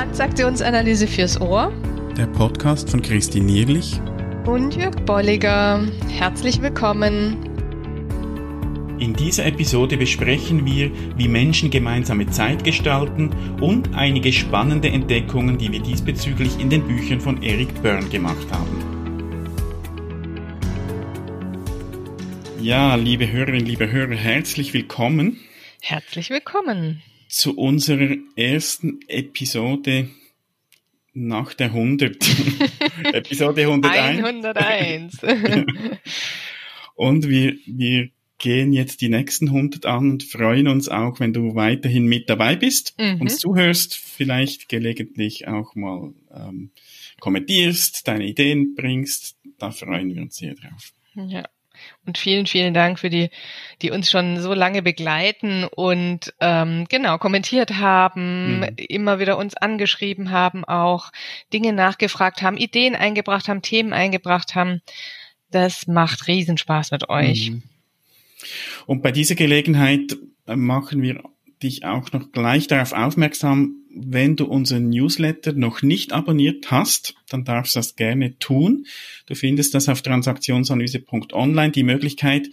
Transaktionsanalyse fürs Ohr. Der Podcast von Christine Nierlich und Jörg Bolliger. Herzlich willkommen. In dieser Episode besprechen wir, wie Menschen gemeinsame Zeit gestalten und einige spannende Entdeckungen, die wir diesbezüglich in den Büchern von Eric Byrne gemacht haben. Ja, liebe Hörerinnen, liebe Hörer, herzlich willkommen. Herzlich willkommen. Zu unserer ersten Episode nach der 100. Episode 101. 101. und wir, wir gehen jetzt die nächsten 100 an und freuen uns auch, wenn du weiterhin mit dabei bist, mhm. uns zuhörst, vielleicht gelegentlich auch mal ähm, kommentierst, deine Ideen bringst. Da freuen wir uns sehr drauf. Ja. Und vielen, vielen Dank für die, die uns schon so lange begleiten und ähm, genau kommentiert haben, mhm. immer wieder uns angeschrieben haben, auch Dinge nachgefragt haben, Ideen eingebracht haben, Themen eingebracht haben. Das macht Riesenspaß mit euch. Mhm. Und bei dieser Gelegenheit äh, machen wir dich auch noch gleich darauf aufmerksam, wenn du unseren Newsletter noch nicht abonniert hast, dann darfst du das gerne tun. Du findest das auf transaktionsanalyse.online, die Möglichkeit.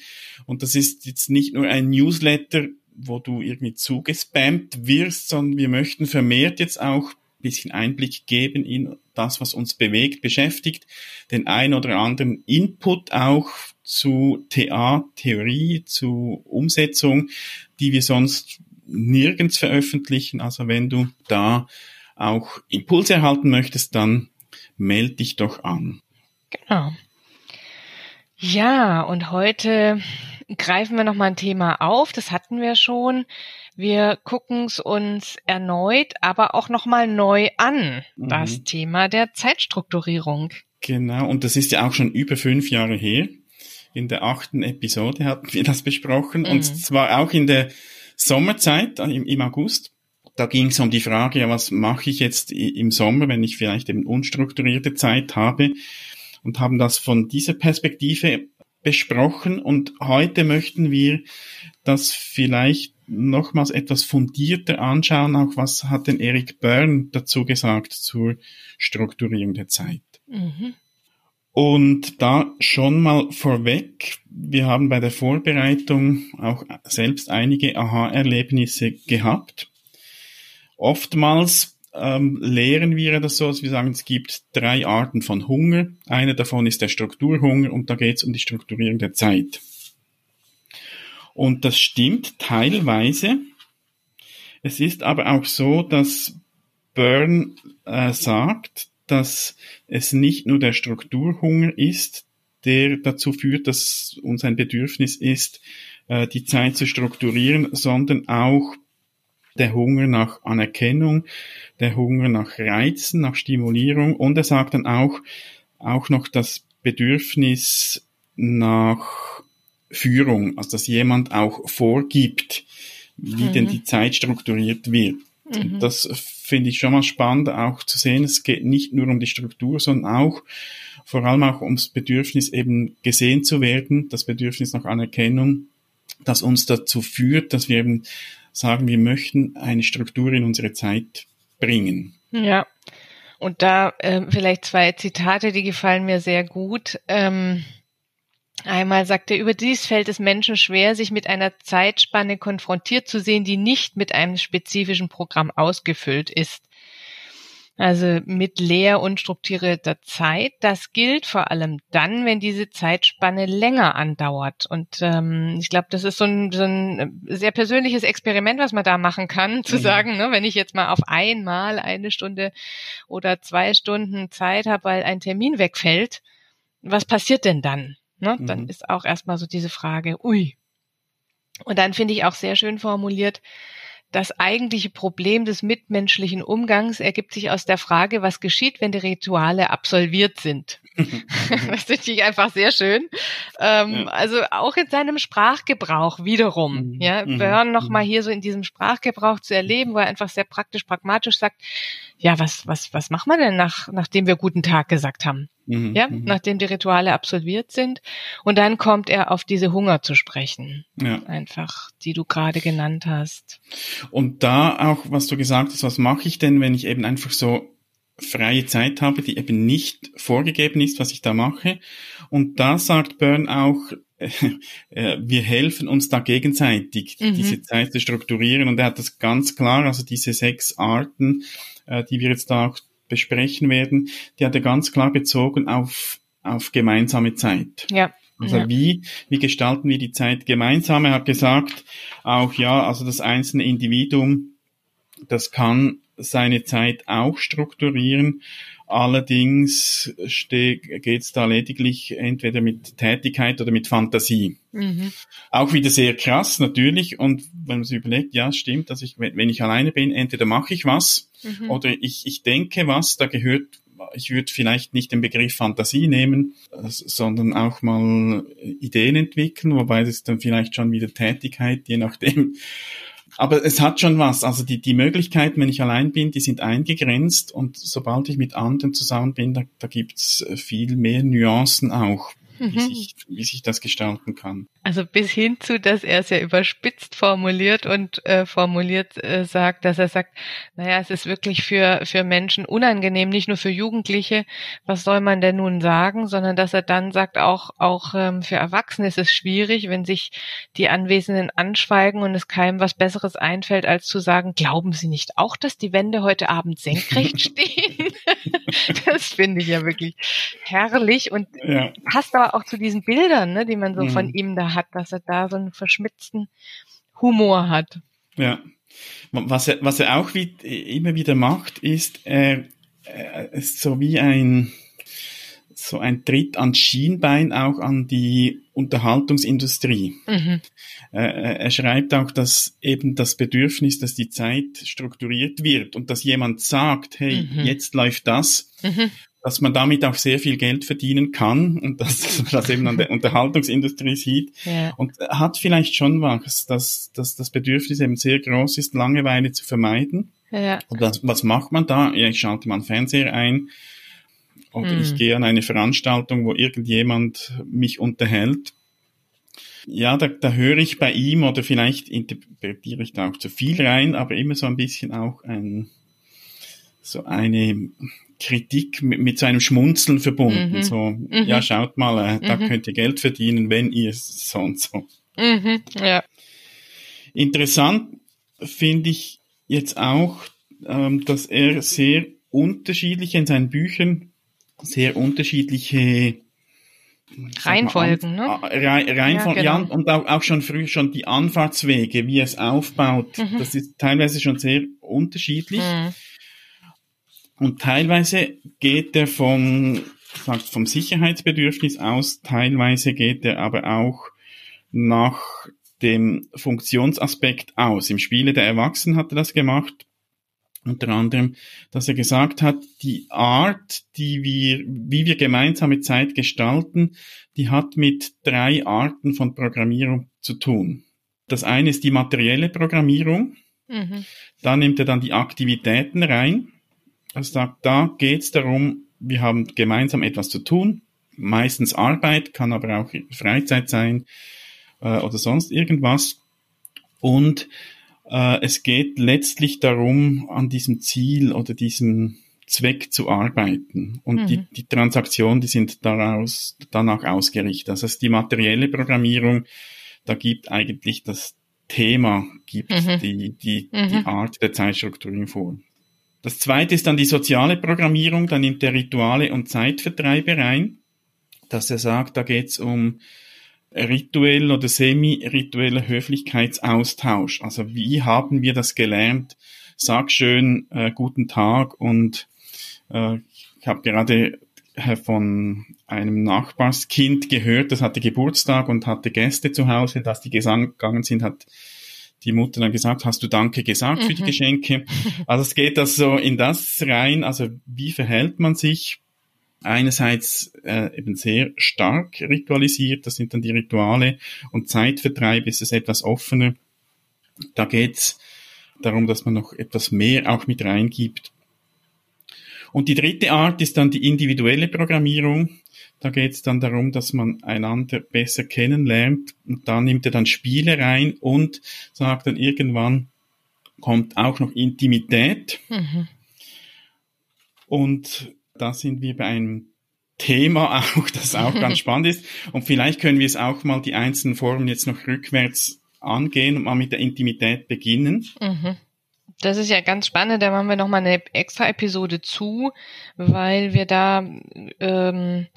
Und das ist jetzt nicht nur ein Newsletter, wo du irgendwie zugespammt wirst, sondern wir möchten vermehrt jetzt auch ein bisschen Einblick geben in das, was uns bewegt, beschäftigt, den ein oder anderen Input auch zu TA, Theorie, zu Umsetzung, die wir sonst nirgends veröffentlichen. Also wenn du da auch Impulse erhalten möchtest, dann melde dich doch an. Genau. Ja, und heute greifen wir nochmal ein Thema auf. Das hatten wir schon. Wir gucken es uns erneut, aber auch nochmal neu an. Mhm. Das Thema der Zeitstrukturierung. Genau. Und das ist ja auch schon über fünf Jahre her. In der achten Episode hatten wir das besprochen. Mhm. Und zwar auch in der Sommerzeit im, im August. Da ging es um die Frage, ja, was mache ich jetzt im Sommer, wenn ich vielleicht eben unstrukturierte Zeit habe und haben das von dieser Perspektive besprochen und heute möchten wir das vielleicht nochmals etwas fundierter anschauen, auch was hat denn Eric Byrne dazu gesagt zur Strukturierung der Zeit. Mhm. Und da schon mal vorweg, wir haben bei der Vorbereitung auch selbst einige Aha-Erlebnisse gehabt. Oftmals ähm, lehren wir das so, dass wir sagen, es gibt drei Arten von Hunger. Eine davon ist der Strukturhunger und da geht es um die Strukturierung der Zeit. Und das stimmt teilweise. Es ist aber auch so, dass Byrne äh, sagt, dass es nicht nur der Strukturhunger ist, der dazu führt, dass uns ein Bedürfnis ist, äh, die Zeit zu strukturieren, sondern auch der Hunger nach Anerkennung, der Hunger nach Reizen, nach Stimulierung und er sagt dann auch, auch noch das Bedürfnis nach Führung, also dass jemand auch vorgibt, wie mhm. denn die Zeit strukturiert wird. Mhm. Das finde ich schon mal spannend, auch zu sehen, es geht nicht nur um die Struktur, sondern auch vor allem auch ums Bedürfnis eben gesehen zu werden, das Bedürfnis nach Anerkennung, das uns dazu führt, dass wir eben sagen, wir möchten eine Struktur in unsere Zeit bringen. Ja. Und da äh, vielleicht zwei Zitate, die gefallen mir sehr gut. Ähm Einmal sagt er, überdies fällt es Menschen schwer, sich mit einer Zeitspanne konfrontiert zu sehen, die nicht mit einem spezifischen Programm ausgefüllt ist. Also mit leer und strukturierter Zeit. Das gilt vor allem dann, wenn diese Zeitspanne länger andauert. Und ähm, ich glaube, das ist so ein, so ein sehr persönliches Experiment, was man da machen kann, zu mhm. sagen, ne, wenn ich jetzt mal auf einmal eine Stunde oder zwei Stunden Zeit habe, weil ein Termin wegfällt, was passiert denn dann? Ne? Dann mhm. ist auch erstmal so diese Frage, ui. Und dann finde ich auch sehr schön formuliert, das eigentliche Problem des mitmenschlichen Umgangs ergibt sich aus der Frage, was geschieht, wenn die Rituale absolviert sind. das finde ich einfach sehr schön. Ähm, ja. Also auch in seinem Sprachgebrauch wiederum. Mhm. Ja, mhm. Burn nochmal mhm. hier so in diesem Sprachgebrauch zu erleben, wo er einfach sehr praktisch, pragmatisch sagt, ja, was, was, was machen wir denn nach, nachdem wir guten Tag gesagt haben? Mhm, ja, mhm. nachdem die Rituale absolviert sind. Und dann kommt er auf diese Hunger zu sprechen. Ja. Einfach, die du gerade genannt hast. Und da auch, was du gesagt hast, was mache ich denn, wenn ich eben einfach so freie Zeit habe, die eben nicht vorgegeben ist, was ich da mache. Und da sagt Byrne auch, äh, wir helfen uns da gegenseitig, mhm. diese Zeit zu strukturieren. Und er hat das ganz klar, also diese sechs Arten, äh, die wir jetzt da auch besprechen werden, die hat er ganz klar bezogen auf, auf gemeinsame Zeit. Ja. Also ja. wie, wie gestalten wir die Zeit gemeinsam? Er hat gesagt, auch ja, also das einzelne Individuum, das kann seine Zeit auch strukturieren. Allerdings geht es da lediglich entweder mit Tätigkeit oder mit Fantasie. Mhm. Auch wieder sehr krass natürlich. Und wenn man sich überlegt, ja, stimmt, dass ich, wenn ich alleine bin, entweder mache ich was mhm. oder ich, ich denke was, da gehört ich würde vielleicht nicht den Begriff Fantasie nehmen, sondern auch mal Ideen entwickeln, wobei das dann vielleicht schon wieder Tätigkeit, je nachdem, aber es hat schon was. Also die, die Möglichkeiten, wenn ich allein bin, die sind eingegrenzt und sobald ich mit anderen zusammen bin, da, da gibt's viel mehr Nuancen auch mhm. wie, sich, wie sich das gestalten kann. Also bis hin zu, dass er es ja überspitzt formuliert und äh, formuliert äh, sagt, dass er sagt, naja, es ist wirklich für, für Menschen unangenehm, nicht nur für Jugendliche, was soll man denn nun sagen, sondern dass er dann sagt, auch, auch ähm, für Erwachsene ist es schwierig, wenn sich die Anwesenden anschweigen und es keinem was Besseres einfällt, als zu sagen, glauben Sie nicht auch, dass die Wände heute Abend senkrecht stehen? das finde ich ja wirklich herrlich und ja. passt aber auch zu diesen Bildern, ne, die man so mhm. von ihm da hat, dass er da so einen verschmitzten Humor hat. Ja. Was er, was er auch wie, immer wieder macht, ist, er, ist so wie ein, so ein Tritt ans Schienbein auch an die Unterhaltungsindustrie. Mhm. Er, er schreibt auch, dass eben das Bedürfnis, dass die Zeit strukturiert wird und dass jemand sagt, hey, mhm. jetzt läuft das, mhm dass man damit auch sehr viel Geld verdienen kann und dass man das eben an der Unterhaltungsindustrie sieht. Ja. Und hat vielleicht schon was, dass, dass das Bedürfnis eben sehr groß ist, Langeweile zu vermeiden. Ja. Und das, was macht man da? Ja, ich schalte mal einen Fernseher ein oder hm. ich gehe an eine Veranstaltung, wo irgendjemand mich unterhält. Ja, da, da höre ich bei ihm oder vielleicht interpretiere ich da auch zu viel rein, aber immer so ein bisschen auch ein, so eine Kritik mit, mit so einem Schmunzeln verbunden. Mhm. So, mhm. ja, schaut mal, äh, da mhm. könnt ihr Geld verdienen, wenn ihr so und so. Mhm. Ja. Interessant finde ich jetzt auch, ähm, dass er sehr unterschiedliche in seinen Büchern sehr unterschiedliche Reihenfolgen, ne? Reihenfolgen, ja, genau. ja, und auch, schon früh schon die Anfahrtswege, wie er es aufbaut, mhm. das ist teilweise schon sehr unterschiedlich. Mhm. Und teilweise geht er vom, sagt, vom Sicherheitsbedürfnis aus, teilweise geht er aber auch nach dem Funktionsaspekt aus. Im Spiele der Erwachsenen hat er das gemacht. Unter anderem, dass er gesagt hat, die Art, die wir, wie wir gemeinsame Zeit gestalten, die hat mit drei Arten von Programmierung zu tun. Das eine ist die materielle Programmierung. Mhm. Da nimmt er dann die Aktivitäten rein. Also da, da geht es darum, wir haben gemeinsam etwas zu tun, meistens Arbeit, kann aber auch Freizeit sein äh, oder sonst irgendwas. Und äh, es geht letztlich darum, an diesem Ziel oder diesem Zweck zu arbeiten. Und mhm. die, die Transaktionen, die sind daraus, danach ausgerichtet. Das heißt, die materielle Programmierung, da gibt eigentlich das Thema, gibt mhm. die, die, mhm. die Art der Zeitstrukturierung vor. Das zweite ist dann die soziale Programmierung, da nimmt er Rituale und Zeitvertreibe rein, dass er sagt, da geht's um rituell oder semi-ritueller Höflichkeitsaustausch. Also wie haben wir das gelernt? Sag schön äh, guten Tag und äh, ich habe gerade äh, von einem Nachbarskind gehört, das hatte Geburtstag und hatte Gäste zu Hause, dass die gegangen sind, hat die Mutter dann gesagt, hast du Danke gesagt für die mhm. Geschenke? Also es geht das so in das rein, also wie verhält man sich? Einerseits äh, eben sehr stark ritualisiert, das sind dann die Rituale und Zeitvertreib ist es etwas offener. Da geht's darum, dass man noch etwas mehr auch mit reingibt. Und die dritte Art ist dann die individuelle Programmierung. Da geht es dann darum, dass man einander besser kennenlernt und da nimmt er dann Spiele rein und sagt dann irgendwann kommt auch noch Intimität. Mhm. Und da sind wir bei einem Thema auch, das auch ganz spannend ist. Und vielleicht können wir es auch mal die einzelnen Formen jetzt noch rückwärts angehen und mal mit der Intimität beginnen. Mhm. Das ist ja ganz spannend, da machen wir nochmal eine extra Episode zu, weil wir da ähm,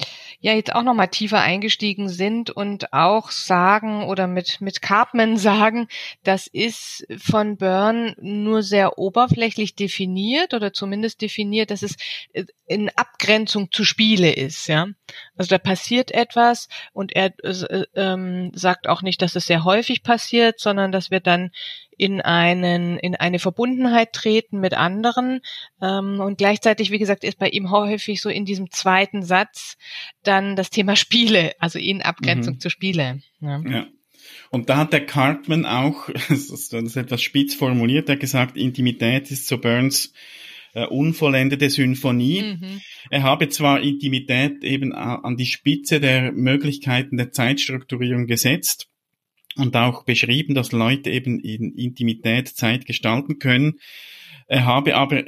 ja jetzt auch nochmal tiefer eingestiegen sind und auch sagen oder mit, mit Cartman sagen, das ist von Byrne nur sehr oberflächlich definiert oder zumindest definiert, dass es äh, in Abgrenzung zu Spiele ist, ja. Also da passiert etwas und er äh, ähm, sagt auch nicht, dass es sehr häufig passiert, sondern dass wir dann in einen in eine Verbundenheit treten mit anderen ähm, und gleichzeitig wie gesagt ist bei ihm häufig so in diesem zweiten Satz dann das Thema Spiele also in Abgrenzung mhm. zu Spiele ja. ja. Und da hat der Cartman auch, das ist etwas spitz formuliert, er gesagt, Intimität ist so Burns äh, unvollendete Symphonie. Mhm. Er habe zwar Intimität eben an die Spitze der Möglichkeiten der Zeitstrukturierung gesetzt, und auch beschrieben, dass Leute eben in Intimität Zeit gestalten können. Er habe aber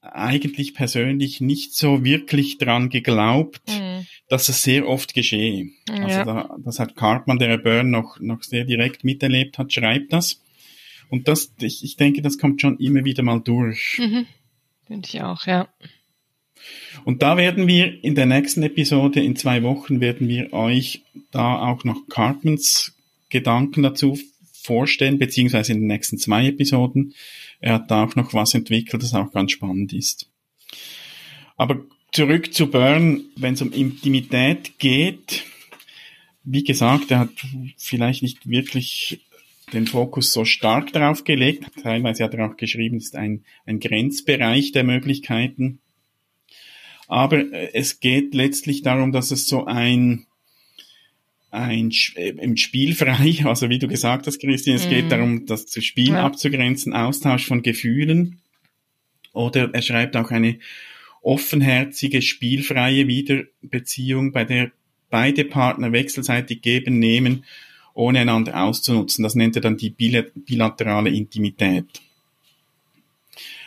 eigentlich persönlich nicht so wirklich dran geglaubt, mhm. dass es sehr oft geschehe. Ja. Also da, das hat Cartman, der Byrne noch, noch sehr direkt miterlebt hat, schreibt das. Und das, ich, ich denke, das kommt schon immer wieder mal durch. Mhm. Finde ich auch, ja. Und da werden wir in der nächsten Episode, in zwei Wochen, werden wir euch da auch noch Cartmans Gedanken dazu vorstellen, beziehungsweise in den nächsten zwei Episoden. Er hat da auch noch was entwickelt, das auch ganz spannend ist. Aber zurück zu Byrne, wenn es um Intimität geht. Wie gesagt, er hat vielleicht nicht wirklich den Fokus so stark darauf gelegt. Teilweise hat er auch geschrieben, es ist ein, ein Grenzbereich der Möglichkeiten. Aber es geht letztlich darum, dass es so ein, ein äh, im Spiel frei, also wie du gesagt hast, Christian, es mm. geht mhm. darum, das zu Spiel ja. abzugrenzen, Austausch von Gefühlen. Oder er schreibt auch eine offenherzige, spielfreie Wiederbeziehung, bei der beide Partner wechselseitig geben, nehmen, ohne einander auszunutzen. Das nennt er dann die bilaterale Intimität.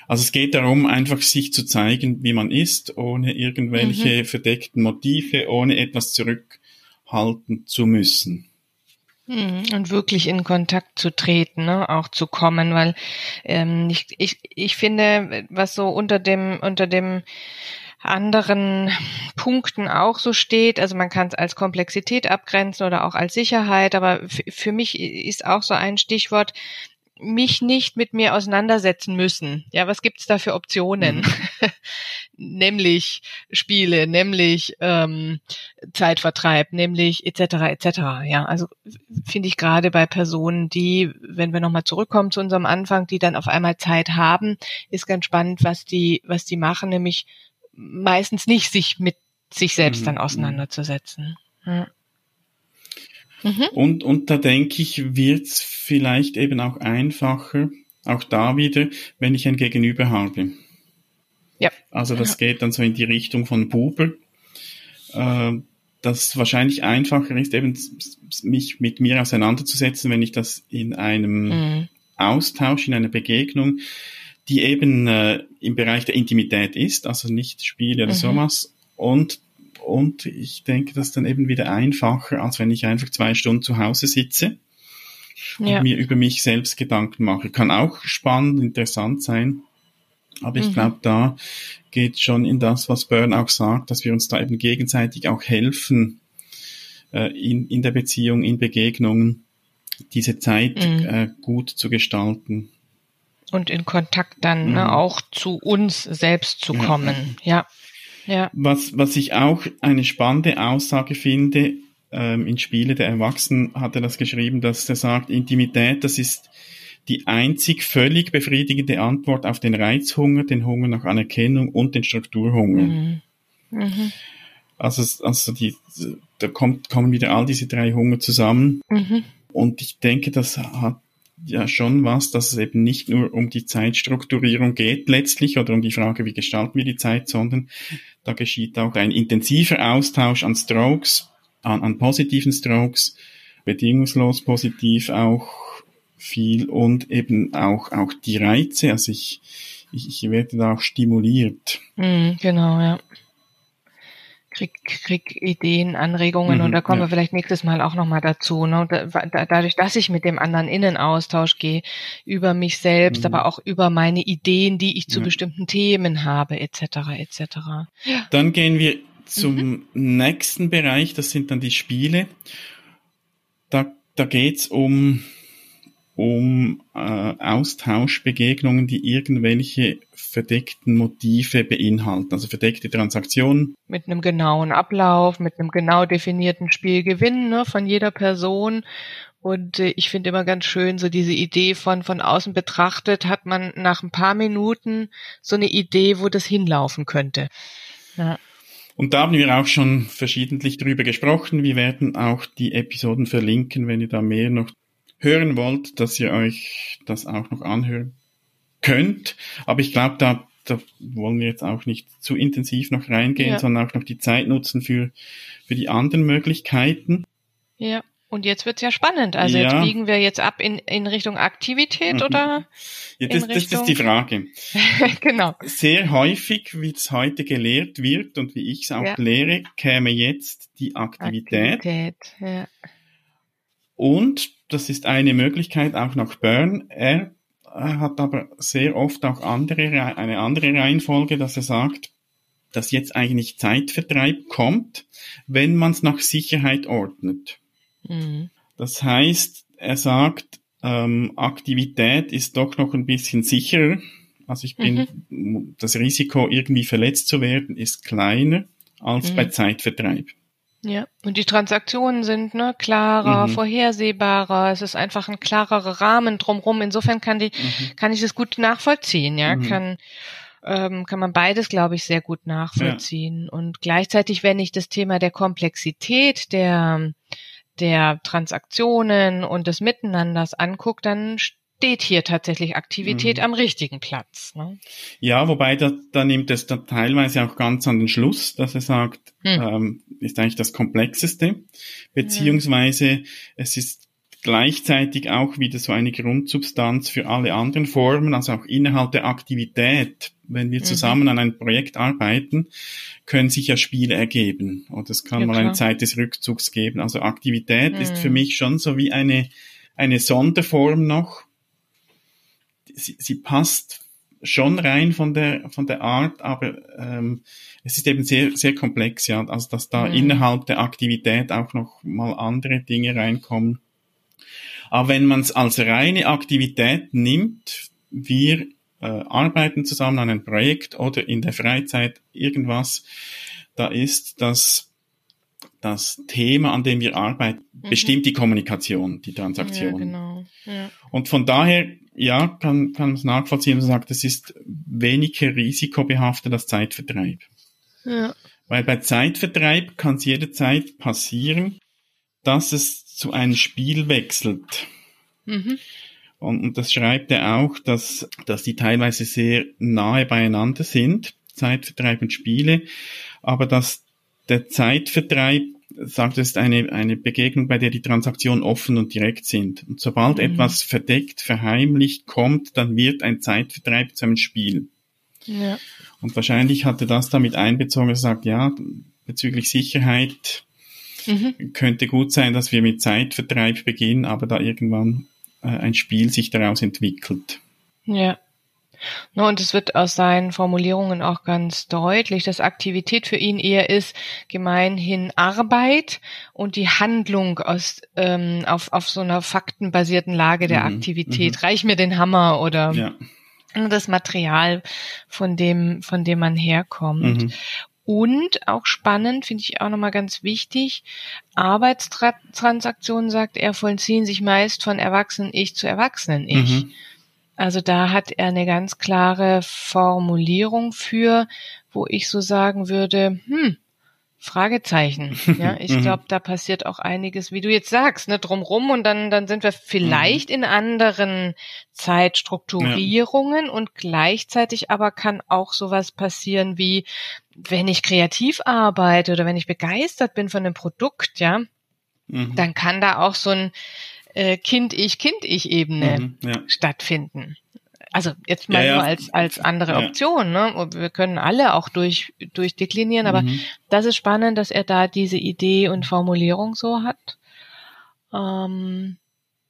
Also es geht darum, einfach sich zu zeigen, wie man ist, ohne irgendwelche mhm. verdeckten Motive, ohne etwas zurück halten zu müssen. Hm, und wirklich in Kontakt zu treten, ne? auch zu kommen, weil ähm, ich, ich, ich finde, was so unter dem, unter dem anderen Punkten auch so steht. Also man kann es als Komplexität abgrenzen oder auch als Sicherheit, aber für mich ist auch so ein Stichwort, mich nicht mit mir auseinandersetzen müssen. Ja, was gibt's da für Optionen? Mhm. nämlich Spiele, nämlich ähm, Zeitvertreib, nämlich etc. etc. Ja, also finde ich gerade bei Personen, die, wenn wir nochmal zurückkommen zu unserem Anfang, die dann auf einmal Zeit haben, ist ganz spannend, was die, was die machen, nämlich meistens nicht sich mit sich selbst mhm. dann auseinanderzusetzen. Ja. Mhm. Und, und da denke ich, wird's vielleicht eben auch einfacher, auch da wieder, wenn ich ein Gegenüber habe. Ja. Also das ja. geht dann so in die Richtung von Buber, äh, dass wahrscheinlich einfacher ist, eben mich mit mir auseinanderzusetzen, wenn ich das in einem mhm. Austausch, in einer Begegnung, die eben äh, im Bereich der Intimität ist, also nicht Spiele oder mhm. sowas, und und ich denke, das ist dann eben wieder einfacher, als wenn ich einfach zwei Stunden zu Hause sitze ja. und mir über mich selbst Gedanken mache. Kann auch spannend, interessant sein. Aber ich mhm. glaube, da geht schon in das, was Byrne auch sagt, dass wir uns da eben gegenseitig auch helfen, äh, in, in der Beziehung, in Begegnungen, diese Zeit mhm. äh, gut zu gestalten. Und in Kontakt dann ne, mhm. ne, auch zu uns selbst zu kommen. Ja. Ja. Was, was ich auch eine spannende Aussage finde, ähm, in Spiele der Erwachsenen hat er das geschrieben, dass er sagt, Intimität, das ist die einzig völlig befriedigende Antwort auf den Reizhunger, den Hunger nach Anerkennung und den Strukturhunger. Mhm. Mhm. Also, also die, da kommt, kommen wieder all diese drei Hunger zusammen. Mhm. Und ich denke, das hat ja schon was, dass es eben nicht nur um die Zeitstrukturierung geht letztlich oder um die Frage, wie gestalten wir die Zeit, sondern da geschieht auch ein intensiver Austausch an Strokes, an, an positiven Strokes, bedingungslos positiv auch viel und eben auch, auch die Reize. Also ich, ich, ich werde da auch stimuliert. Mm, genau, ja. Krieg, krieg Ideen, Anregungen mhm, und da kommen ja. wir vielleicht nächstes Mal auch nochmal dazu. Ne? Da, da, dadurch, dass ich mit dem anderen in den Austausch gehe, über mich selbst, mhm. aber auch über meine Ideen, die ich zu ja. bestimmten Themen habe, etc. etc. Dann gehen wir zum mhm. nächsten Bereich, das sind dann die Spiele. Da, da geht's um um äh, Austauschbegegnungen, die irgendwelche verdeckten Motive beinhalten, also verdeckte Transaktionen. Mit einem genauen Ablauf, mit einem genau definierten Spielgewinn ne, von jeder Person. Und äh, ich finde immer ganz schön, so diese Idee von von außen betrachtet, hat man nach ein paar Minuten so eine Idee, wo das hinlaufen könnte. Ja. Und da haben wir auch schon verschiedentlich drüber gesprochen. Wir werden auch die Episoden verlinken, wenn ihr da mehr noch hören wollt, dass ihr euch das auch noch anhören könnt. Aber ich glaube, da, da wollen wir jetzt auch nicht zu intensiv noch reingehen, ja. sondern auch noch die Zeit nutzen für, für die anderen Möglichkeiten. Ja. Und jetzt wird's ja spannend. Also ja. jetzt biegen wir jetzt ab in, in Richtung Aktivität mhm. oder? Ja, das, das ist die Frage. genau. Sehr häufig, wie es heute gelehrt wird und wie ich es auch ja. lehre, käme jetzt die Aktivität. Aktivität ja. Und das ist eine Möglichkeit auch nach Byrne. Er hat aber sehr oft auch andere, eine andere Reihenfolge, dass er sagt, dass jetzt eigentlich Zeitvertreib kommt, wenn man es nach Sicherheit ordnet. Mhm. Das heißt, er sagt, ähm, Aktivität ist doch noch ein bisschen sicherer. Also ich bin, mhm. das Risiko irgendwie verletzt zu werden ist kleiner als mhm. bei Zeitvertreib. Ja, und die Transaktionen sind ne, klarer, mhm. vorhersehbarer. Es ist einfach ein klarerer Rahmen drumherum. Insofern kann die, mhm. kann ich das gut nachvollziehen. Ja, mhm. kann ähm, kann man beides, glaube ich, sehr gut nachvollziehen. Ja. Und gleichzeitig, wenn ich das Thema der Komplexität der der Transaktionen und des Miteinanders angucke, dann steht hier tatsächlich Aktivität mhm. am richtigen Platz. Ne? Ja, wobei da, da nimmt es da teilweise auch ganz an den Schluss, dass er sagt, mhm. ähm, ist eigentlich das Komplexeste, beziehungsweise mhm. es ist gleichzeitig auch wieder so eine Grundsubstanz für alle anderen Formen, also auch innerhalb der Aktivität. Wenn wir mhm. zusammen an einem Projekt arbeiten, können sich ja Spiele ergeben oder es kann ja, mal klar. eine Zeit des Rückzugs geben. Also Aktivität ist für mhm. mich schon so wie eine, eine Sonderform noch, sie, sie passt schon rein von der von der Art, aber ähm, es ist eben sehr sehr komplex, ja, also dass da mhm. innerhalb der Aktivität auch noch mal andere Dinge reinkommen. Aber wenn man es als reine Aktivität nimmt, wir äh, arbeiten zusammen an einem Projekt oder in der Freizeit irgendwas, da ist das das Thema, an dem wir arbeiten, mhm. bestimmt die Kommunikation, die Transaktion. Ja, genau. Ja. Und von daher ja, kann, kann man es nachvollziehen und sagt, es ist weniger risikobehaftet als Zeitvertreib. Ja. Weil bei Zeitvertreib kann es jederzeit passieren, dass es zu einem Spiel wechselt. Mhm. Und, und das schreibt er auch, dass, dass die teilweise sehr nahe beieinander sind, Zeitvertreib und Spiele, aber dass der Zeitvertreib sagt, es ist eine, eine Begegnung, bei der die Transaktionen offen und direkt sind. Und sobald mhm. etwas verdeckt, verheimlicht kommt, dann wird ein Zeitvertreib zu einem Spiel. Ja. Und wahrscheinlich hatte das damit einbezogen, er sagt, ja, bezüglich Sicherheit mhm. könnte gut sein, dass wir mit Zeitvertreib beginnen, aber da irgendwann äh, ein Spiel sich daraus entwickelt. Ja. No, und es wird aus seinen Formulierungen auch ganz deutlich, dass Aktivität für ihn eher ist gemeinhin Arbeit und die Handlung aus ähm, auf, auf so einer faktenbasierten Lage der mhm. Aktivität. Mhm. Reich mir den Hammer oder ja. das Material, von dem, von dem man herkommt. Mhm. Und auch spannend, finde ich auch nochmal ganz wichtig, Arbeitstransaktionen, sagt er, vollziehen sich meist von Erwachsenen-Ich zu Erwachsenen-Ich. Also da hat er eine ganz klare Formulierung für, wo ich so sagen würde, hm, Fragezeichen. Ja, ich Mhm. glaube, da passiert auch einiges, wie du jetzt sagst, ne, drumrum und dann, dann sind wir vielleicht Mhm. in anderen Zeitstrukturierungen und gleichzeitig aber kann auch sowas passieren wie, wenn ich kreativ arbeite oder wenn ich begeistert bin von einem Produkt, ja, Mhm. dann kann da auch so ein äh, Kind-Ich-Kind-Ich-Ebene Mhm. Ja. stattfinden. Also jetzt mal Ja, nur als als andere. Option. Ne? Wir können alle auch durch durchdeklinieren, aber Mhm. das ist spannend, dass er da diese Idee und Formulierung so hat. Ähm,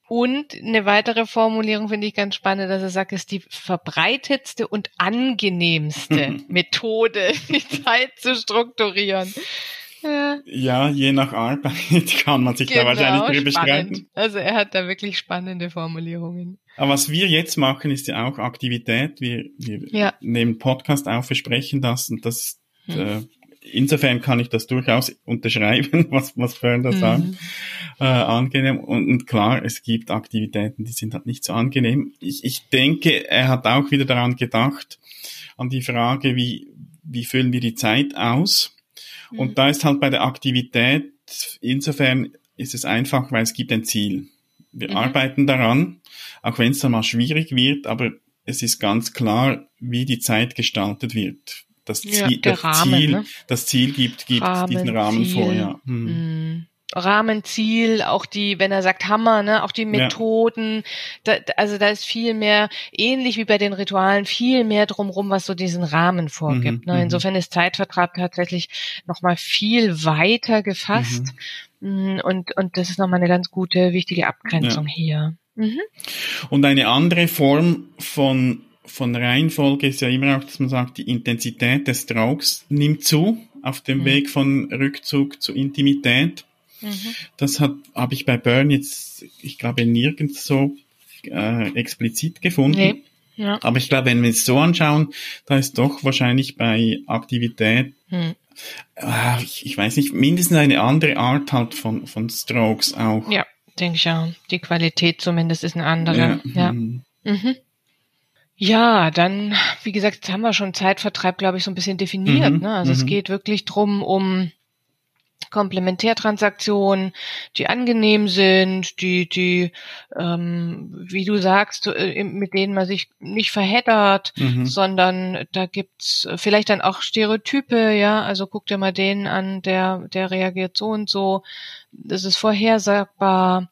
und eine weitere Formulierung finde ich ganz spannend, dass er sagt, es ist die verbreitetste und angenehmste Methode, die Zeit zu strukturieren. Ja, Ja, je nach Arbeit kann man sich da wahrscheinlich drüber Genau, spannend. streiten. Also er hat da wirklich spannende Formulierungen. Aber was wir jetzt machen, ist ja auch Aktivität. Wir, wir Ja. nehmen Podcast auf, wir sprechen das und das Hm. äh, insofern kann ich das durchaus unterschreiben, was, was Fern da sagt. Mhm. Äh, angenehm. Und, und klar, es gibt Aktivitäten, die sind halt nicht so angenehm. Ich, ich denke, er hat auch wieder daran gedacht, an die Frage, wie, wie füllen wir die Zeit aus? Mhm. Und da ist halt bei der Aktivität, insofern ist es einfach, weil es gibt ein Ziel. Wir Mhm. arbeiten daran, auch wenn es dann mal schwierig wird, aber es ist ganz klar, wie die Zeit gestaltet wird. Das Ja, Ziel, der das Rahmen, Ziel, ne? das Ziel gibt, gibt Rahmen, diesen Rahmen Ziel. vor, ja. Hm. Mhm. Rahmenziel, auch die, wenn er sagt Hammer, ne, auch die Methoden, da, da- also da ist viel mehr, ähnlich wie bei den Ritualen, viel mehr drumrum, was so diesen Rahmen vorgibt. Mhm, ne. mhm. Insofern ist Zeitvertrag tatsächlich nochmal viel weiter gefasst Mhm. Mm, und, und das ist nochmal eine ganz gute, wichtige Abgrenzung hier. Mhm. Und eine andere Form von, von Reihenfolge ist ja immer auch, dass man sagt, die Intensität des Strokes nimmt zu auf dem Mhm. Weg von Rückzug zu Intimität. Mhm. Das habe ich bei Burn jetzt, ich glaube, nirgends so äh, explizit gefunden. Nee. Ja. Aber ich glaube, wenn wir es so anschauen, da ist doch wahrscheinlich bei Aktivität, Hm. äh, ich, ich weiß nicht, mindestens eine andere Art halt von, von Strokes auch. Ja, denke ich ja. Die Qualität zumindest ist eine andere. Ja. mhm. Mhm. Ja, dann, wie gesagt, haben wir schon Zeitvertreib, glaube ich, so ein bisschen definiert. Mhm, Ne? Also es mhm. geht wirklich drum um Komplementärtransaktionen, die angenehm sind, die, die, ähm, wie du sagst, äh, mit denen man sich nicht verheddert, Mhm. sondern da gibt's vielleicht dann auch Stereotype, ja, also guck dir mal den an, der, der reagiert so und so, das ist vorhersagbar,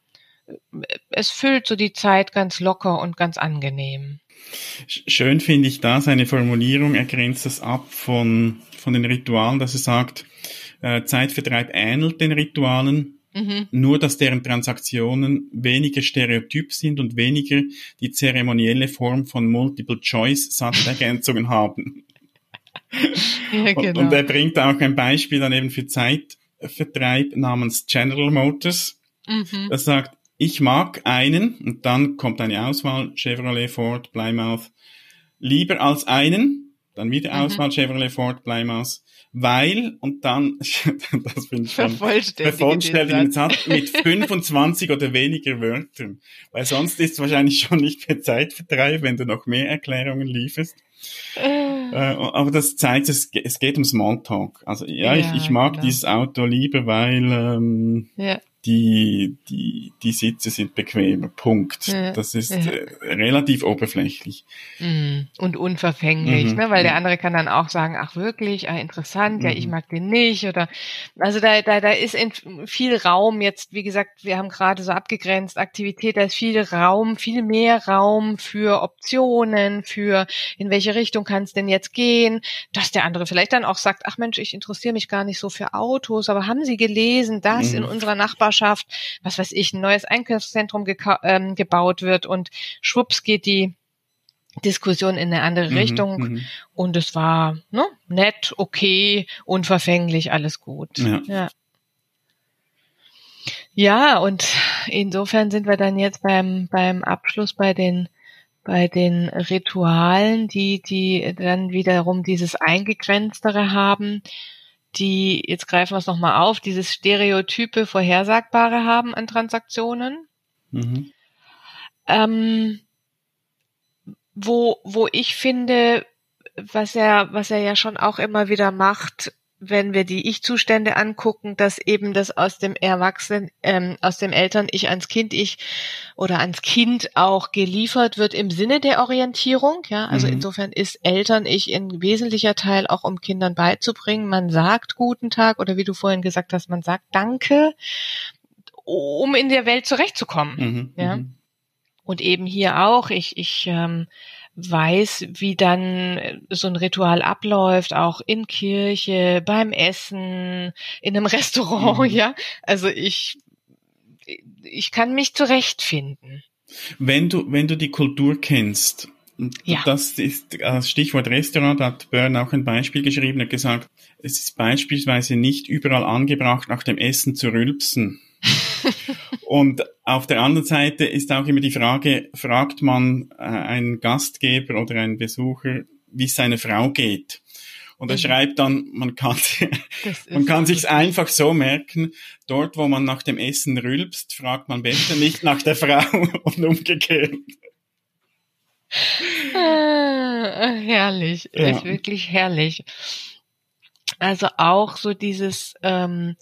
es füllt so die Zeit ganz locker und ganz angenehm. Sch- Schön finde ich da seine Formulierung, er grenzt das ab von, von den Ritualen, dass er sagt, äh, Zeitvertreib ähnelt den Ritualen, Mhm. nur dass deren Transaktionen weniger stereotyp sind und weniger die zeremonielle Form von Multiple-Choice-Satzergänzungen haben. Ja, Und- genau. Und er bringt auch ein Beispiel dann eben für Zeitvertreib namens General Motors. mhm. Er sagt, ich mag einen, und dann kommt eine Auswahl, Chevrolet, Ford, Plymouth, lieber als einen, dann wieder Mhm. Auswahl, Chevrolet, Ford, Plymouth, weil, und dann, das finde ich schon, Vervollständige vervollständigen Satz. Mit 25 oder weniger Wörtern. Weil sonst ist es wahrscheinlich schon nicht mehr Zeitvertreib, wenn du noch mehr Erklärungen lieferst. Äh, Äh, aber das zeigt, es, es geht um Smalltalk. Also ja, Ja, ich, ich mag genau. dieses Auto lieber, weil ähm, Ja, die, die, die Sitze sind bequemer. Punkt. Ja, Das ist ja. äh, relativ oberflächlich. mm, und unverfänglich, Mhm, ne? Weil der ja. andere kann dann auch sagen, ach wirklich, ah, interessant, ja, ich Mhm. mag den nicht oder also da, da, da ist viel Raum jetzt, wie gesagt, wir haben gerade so abgegrenzt, Aktivität, da ist viel Raum, viel mehr Raum für Optionen, für in welche Richtung kann es denn jetzt gehen, dass der andere vielleicht dann auch sagt, ach Mensch, ich interessiere mich gar nicht so für Autos, aber haben Sie gelesen, dass Mhm. in unserer Nachbarschaft, was weiß ich, ein neues Einkaufszentrum ähm, gebaut wird und schwupps geht die Diskussion in eine andere Mhm, Richtung mhm. und es war ne, nett, okay, unverfänglich, alles gut. Ja. ja. Ja, und insofern sind wir dann jetzt beim, beim Abschluss bei den, bei den Ritualen, die, die dann wiederum dieses Eingegrenztere haben, die, jetzt greifen wir es nochmal auf, dieses Stereotype Vorhersagbare haben an Transaktionen Mhm. ähm, wo, wo ich finde, was er, was er ja schon auch immer wieder macht, wenn wir die Ich-Zustände angucken, dass eben das aus dem Erwachsenen, ähm, aus dem Eltern-Ich ans Kind-Ich oder ans Kind auch geliefert wird im Sinne der Orientierung. Ja, also mhm. insofern ist Eltern-Ich ein wesentlicher Teil auch um Kindern beizubringen. Man sagt Guten Tag oder wie du vorhin gesagt hast, man sagt Danke, um in der Welt zurechtzukommen. Mhm. Ja. Mhm. Und eben hier auch, ich, ich ähm, weiß, wie dann so ein Ritual abläuft, auch in Kirche, beim Essen, in einem Restaurant, mhm. ja. Also ich, ich kann mich zurechtfinden. Wenn du, wenn du die Kultur kennst, ja. das ist als Stichwort Restaurant, hat Byrne auch ein Beispiel geschrieben, hat gesagt, es ist beispielsweise nicht überall angebracht, nach dem Essen zu rülpsen. Und auf der anderen Seite ist auch immer die Frage, fragt man äh, einen Gastgeber oder einen Besucher, wie es seiner Frau geht? Und er mhm. schreibt dann, man kann, man kann sich's einfach so merken, dort wo man nach dem Essen rülpst, fragt man besser nicht nach der Frau und umgekehrt. Ah, herrlich, ja. ist wirklich herrlich. Also auch so dieses, ähm,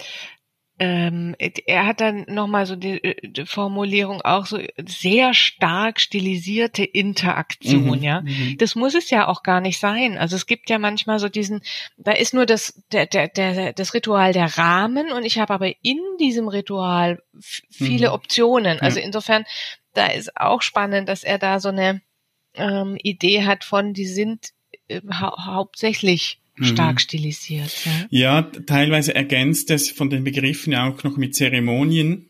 ähm, er hat dann nochmal so die, die, Formulierung auch so sehr stark stilisierte Interaktion, mhm, ja. Mhm. Das muss es ja auch gar nicht sein. Also es gibt ja manchmal so diesen, da ist nur das, der, der, der, das Ritual der Rahmen und ich habe aber in diesem Ritual viele mhm. Optionen. Also ja. insofern, da ist auch spannend, dass er da so eine ähm, Idee hat von, die sind äh, hau hauptsächlich stark mhm. stilisiert. Ja. ja, teilweise ergänzt es von den Begriffen ja auch noch mit Zeremonien.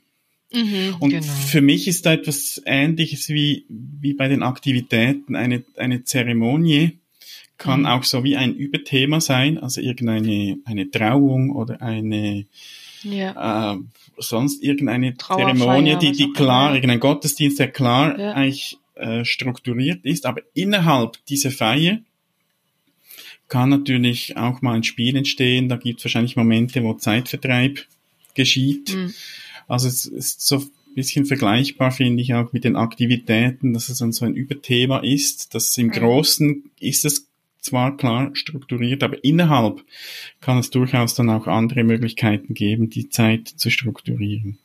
Mhm, und genau. für mich ist da etwas Ähnliches wie, wie bei den Aktivitäten. Eine, eine Zeremonie kann mhm. auch so wie ein Überthema sein, also irgendeine eine Trauung oder eine ja. äh, sonst irgendeine Zeremonie, die, die klar, irgendein Gottesdienst, der klar ja. eigentlich äh, strukturiert ist, aber innerhalb dieser Feier kann natürlich auch mal ein Spiel entstehen. Da gibt es wahrscheinlich Momente, wo Zeitvertreib geschieht. Mhm. Also es ist so ein bisschen vergleichbar, finde ich, auch mit den Aktivitäten, dass es dann so ein Überthema ist. Das im mhm. Großen ist es zwar klar strukturiert, aber innerhalb kann es durchaus dann auch andere Möglichkeiten geben, die Zeit zu strukturieren.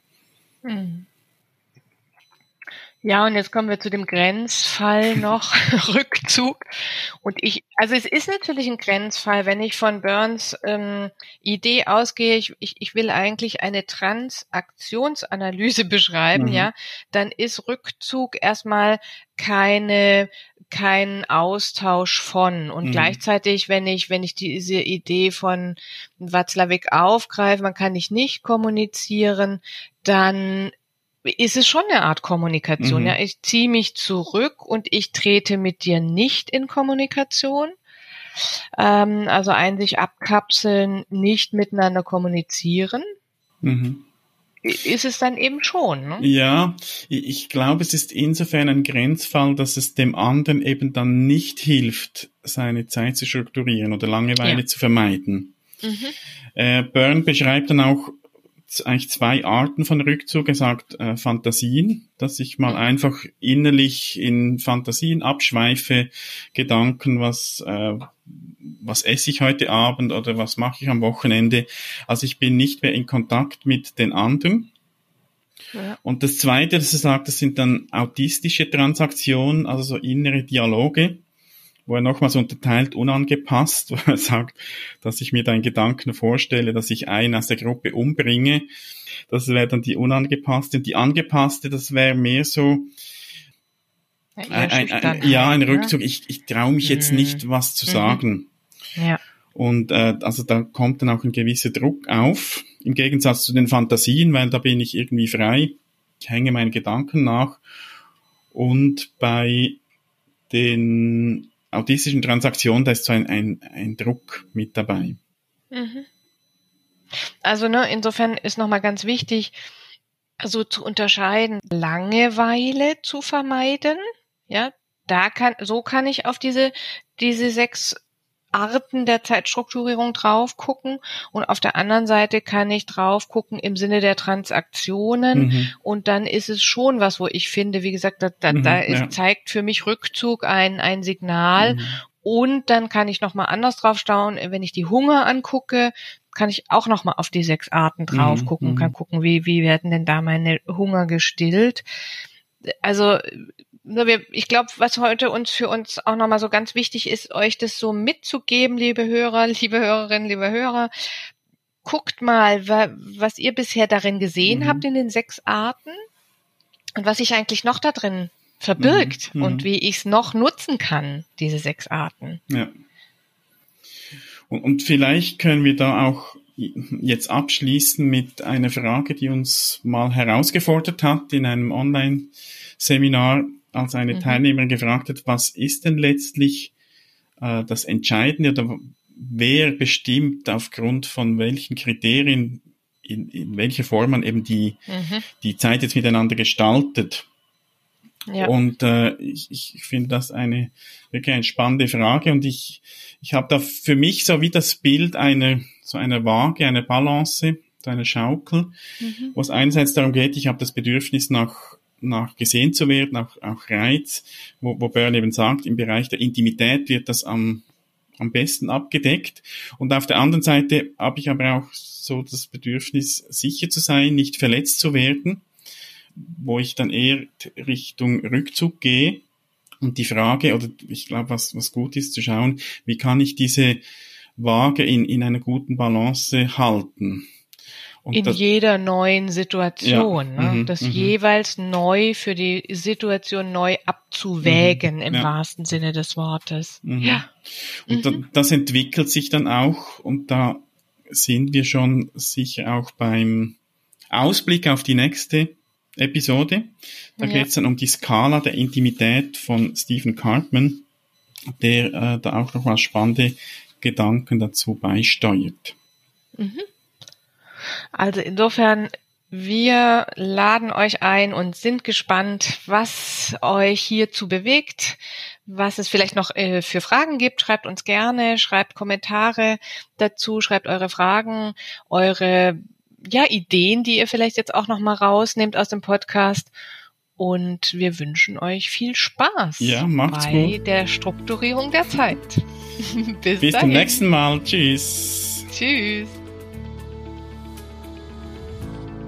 Mhm. Ja, und jetzt kommen wir zu dem Grenzfall noch, Rückzug. Und ich, also es ist natürlich ein Grenzfall, wenn ich von Burns ähm, Idee ausgehe, ich, ich, ich will eigentlich eine Transaktionsanalyse beschreiben, mhm. ja, dann ist Rückzug erstmal keine kein Austausch von und mhm. gleichzeitig wenn ich wenn ich diese Idee von Watzlawick aufgreife man kann nicht nicht kommunizieren dann ist es schon eine Art Kommunikation. Mhm. Ja, ich ziehe mich zurück und ich trete mit dir nicht in Kommunikation. Ähm, also ein sich abkapseln, nicht miteinander kommunizieren. Mhm. Ist es dann eben schon, ne? Ja, ich glaube, es ist insofern ein Grenzfall, dass es dem anderen eben dann nicht hilft, seine Zeit zu strukturieren oder Langeweile ja. zu vermeiden. Mhm. Äh, Byrne beschreibt dann auch eigentlich zwei Arten von Rückzug. Er sagt äh, Fantasien, dass ich mal einfach innerlich in Fantasien abschweife, Gedanken, was äh, was esse ich heute Abend oder was mache ich am Wochenende. Also ich bin nicht mehr in Kontakt mit den anderen. Ja. Und das Zweite, das er sagt, das sind dann autistische Transaktionen, also so innere Dialoge wo er nochmals unterteilt, unangepasst, wo er sagt, dass ich mir da einen Gedanken vorstelle, dass ich einen aus der Gruppe umbringe. Das wäre dann die unangepasste. Und die angepasste, das wäre mehr so, ja, ein, ein, ja, ein Rückzug. Ja? Ich, ich traue mich jetzt mhm. nicht, was zu mhm. sagen. Ja. Und äh, also da kommt dann auch ein gewisser Druck auf, im Gegensatz zu den Fantasien, weil da bin ich irgendwie frei, ich hänge meinen Gedanken nach. Und bei den autistischen Transaktion, da ist so ein, ein, ein Druck mit dabei. Mhm. Also ne, insofern ist nochmal ganz wichtig, so zu unterscheiden, Langeweile zu vermeiden. Ja, da kann, so kann ich auf diese, diese sechs Arten der Zeitstrukturierung drauf gucken und auf der anderen Seite kann ich drauf gucken im Sinne der Transaktionen mhm. und dann ist es schon was, wo ich finde, wie gesagt, da, da, mhm, da ja. zeigt für mich Rückzug ein, ein Signal mhm. Und dann kann ich nochmal anders drauf schauen, wenn ich die Hunger angucke, kann ich auch nochmal auf die sechs Arten drauf mhm, gucken, kann gucken, wie, wie werden denn da meine Hunger gestillt. Also ich glaube, was heute uns für uns auch nochmal so ganz wichtig ist, euch das so mitzugeben, liebe Hörer, liebe Hörerinnen, liebe Hörer. Guckt mal, was ihr bisher darin gesehen mhm. habt in den sechs Arten und was sich eigentlich noch da drin verbirgt mhm. und mhm. wie ich es noch nutzen kann, diese sechs Arten. Ja. Und, und vielleicht können wir da auch jetzt abschließen mit einer Frage, die uns mal herausgefordert hat in einem Online-Seminar als eine mhm. Teilnehmerin gefragt hat, was ist denn letztlich äh, das Entscheidende oder wer bestimmt aufgrund von welchen Kriterien, in, in welcher Form man eben die, mhm. die Zeit jetzt miteinander gestaltet. Ja. Und äh, ich, ich finde das eine wirklich eine spannende Frage und ich, ich habe da für mich so wie das Bild einer so einer Waage, einer Balance, so einer Schaukel, mhm. wo es einerseits darum geht, ich habe das Bedürfnis nach nach gesehen zu werden, auch, auch Reiz, wo, wo Byrne eben sagt, im Bereich der Intimität wird das am, am besten abgedeckt. Und auf der anderen Seite habe ich aber auch so das Bedürfnis, sicher zu sein, nicht verletzt zu werden, wo ich dann eher Richtung Rückzug gehe. Und die Frage, oder ich glaube, was, was gut ist, zu schauen, wie kann ich diese Waage in, in einer guten Balance halten. Und in das, jeder neuen Situation, ja, ne? Mhm, das mhm. jeweils neu für die Situation neu abzuwägen im ja. wahrsten Sinne des Wortes. Mhm. Ja. Und da, das entwickelt sich dann auch und da sind wir schon sicher auch beim Ausblick auf die nächste Episode. Da ja. geht es dann um die Skala der Intimität von Stephen Cartman, der äh, da auch noch mal spannende Gedanken dazu beisteuert. Mhm. Also insofern, wir laden euch ein und sind gespannt, was euch hierzu bewegt, was es vielleicht noch äh, für Fragen gibt. Schreibt uns gerne, schreibt Kommentare dazu, schreibt eure Fragen, eure ja, Ideen, die ihr vielleicht jetzt auch noch mal rausnehmt aus dem Podcast. Und wir wünschen euch viel Spaß ja, macht's bei gut. der Strukturierung der Zeit. Bis, Bis zum nächsten Mal. Tschüss. Tschüss.